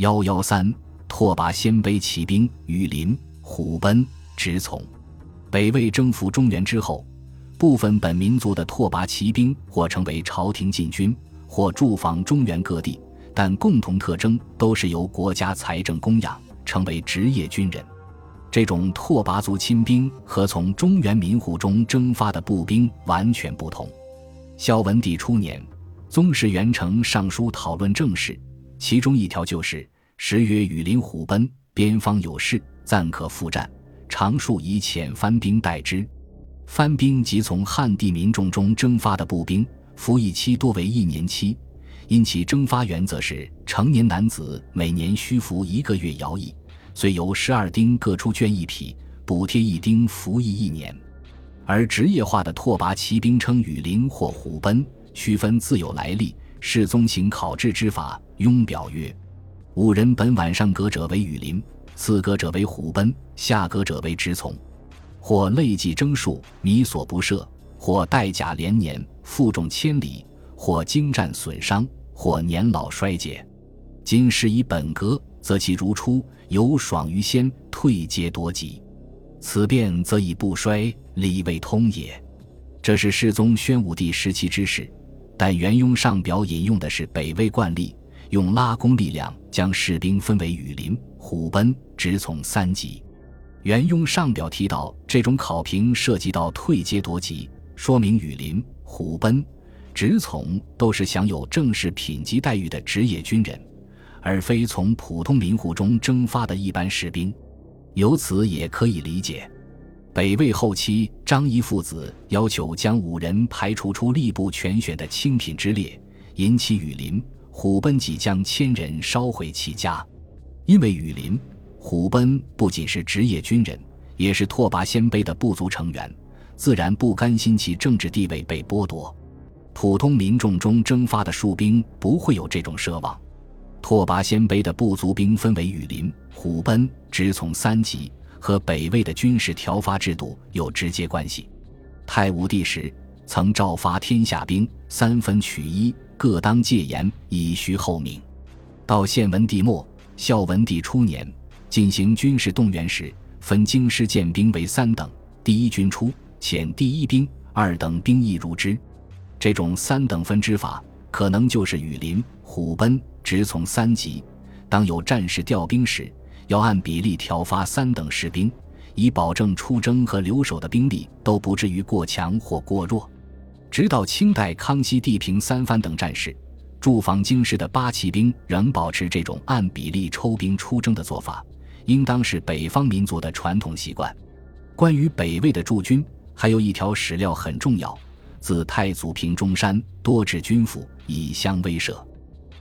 幺幺三，拓跋鲜卑骑兵羽林、虎贲、直从。北魏征服中原之后，部分本民族的拓跋骑兵或成为朝廷禁军，或驻防中原各地，但共同特征都是由国家财政供养，成为职业军人。这种拓跋族亲兵和从中原民户中征发的步兵完全不同。孝文帝初年，宗室元成上书讨论政事。其中一条就是“时曰雨林虎贲，边方有事，暂可复战。常数以遣番兵代之。番兵即从汉地民众中征发的步兵，服役期多为一年期，因其征发原则是成年男子每年需服一个月徭役，遂由十二丁各出圈一匹，补贴一丁服役一年。而职业化的拓跋骑兵称羽林或虎贲，区分自有来历。世宗行考制之法，庸表曰：五人本晚上格者为羽林，次格者为虎贲，下格者为直从。或累计征数，靡所不赦；或带甲连年，负重千里；或精战损伤；或年老衰竭。今时以本格，则其如初，有爽于先，退阶多吉。此变则以不衰，理未通也。这是世宗宣武帝时期之事。但元雍上表引用的是北魏惯例，用拉弓力量将士兵分为羽林、虎贲、直从三级。元雍上表提到，这种考评涉及到退阶夺级，说明羽林、虎贲、直从都是享有正式品级待遇的职业军人，而非从普通民户中征发的一般士兵。由此也可以理解。北魏后期，张仪父子要求将五人排除出吏部全选的清品之列，引起羽林、虎贲即将千人烧毁其家。因为羽林、虎贲不仅是职业军人，也是拓跋鲜卑的部族成员，自然不甘心其政治地位被剥夺。普通民众中征发的戍兵不会有这种奢望。拓跋鲜卑的部族兵分为羽林、虎贲、直从三级。和北魏的军事调发制度有直接关系。太武帝时曾诏发天下兵三分取一，各当戒严，以徐后命。到献文帝末、孝文帝初年进行军事动员时，分京师建兵为三等：第一军出，遣第一兵，二等兵役入之。这种三等分之法，可能就是羽林、虎贲、直从三级。当有战事调兵时。要按比例调发三等士兵，以保证出征和留守的兵力都不至于过强或过弱。直到清代康熙帝平三藩等战事，驻防京师的八旗兵仍保持这种按比例抽兵出征的做法，应当是北方民族的传统习惯。关于北魏的驻军，还有一条史料很重要：自太祖平中山，多置军府以相威慑。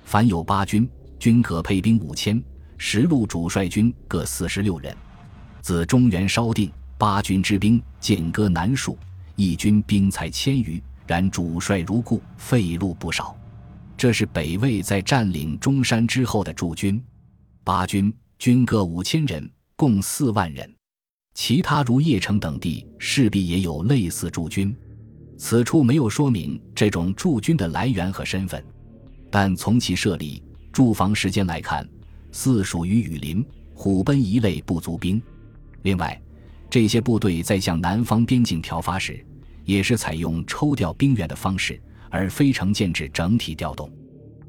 凡有八军，均可配兵五千。十路主帅军各四十六人，自中原稍定，八军之兵间隔难数，一军兵才千余，然主帅如故，费路不少。这是北魏在占领中山之后的驻军。八军军各五千人，共四万人。其他如邺城等地势必也有类似驻军。此处没有说明这种驻军的来源和身份，但从其设立、驻防时间来看。似属于羽林、虎贲一类部族兵。另外，这些部队在向南方边境调发时，也是采用抽调兵员的方式，而非成建制整体调动。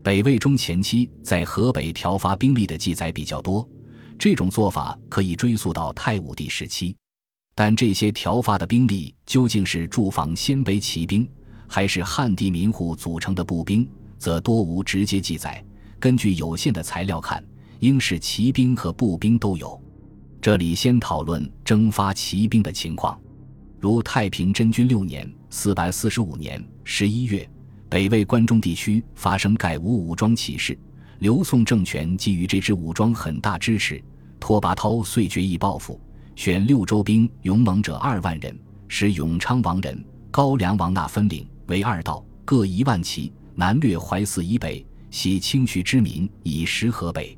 北魏中前期在河北调发兵力的记载比较多，这种做法可以追溯到太武帝时期。但这些调发的兵力究竟是驻防鲜卑骑兵，还是汉地民户组成的步兵，则多无直接记载。根据有限的材料看。应是骑兵和步兵都有。这里先讨论征发骑兵的情况。如太平真君六年（四百四十五年）十一月，北魏关中地区发生改吴武装起事，刘宋政权给予这支武装很大支持。拓跋焘遂决意报复，选六州兵勇猛者二万人，使永昌王人、高梁王那分领为二道，各一万骑，南掠淮泗以北，袭清徐之民，以食河北。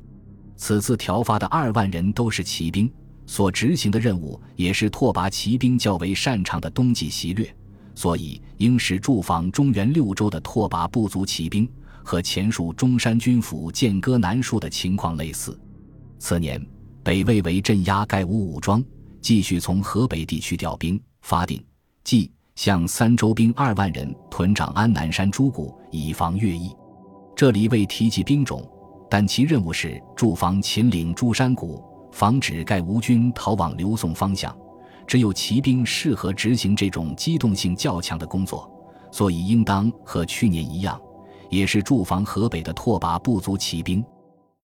此次调发的二万人都是骑兵，所执行的任务也是拓跋骑兵较为擅长的冬季袭掠，所以应使驻防中原六州的拓跋部族骑兵和前述中山军府剑戈难戍的情况类似。次年，北魏为镇压盖吴武装，继续从河北地区调兵，发定、即、向三州兵二万人屯长安南山诸谷，以防越役。这里未提及兵种，但其任务是驻防秦岭诸山谷，防止盖吴军逃往刘宋方向。只有骑兵适合执行这种机动性较强的工作，所以应当和去年一样，也是驻防河北的拓跋部族骑兵。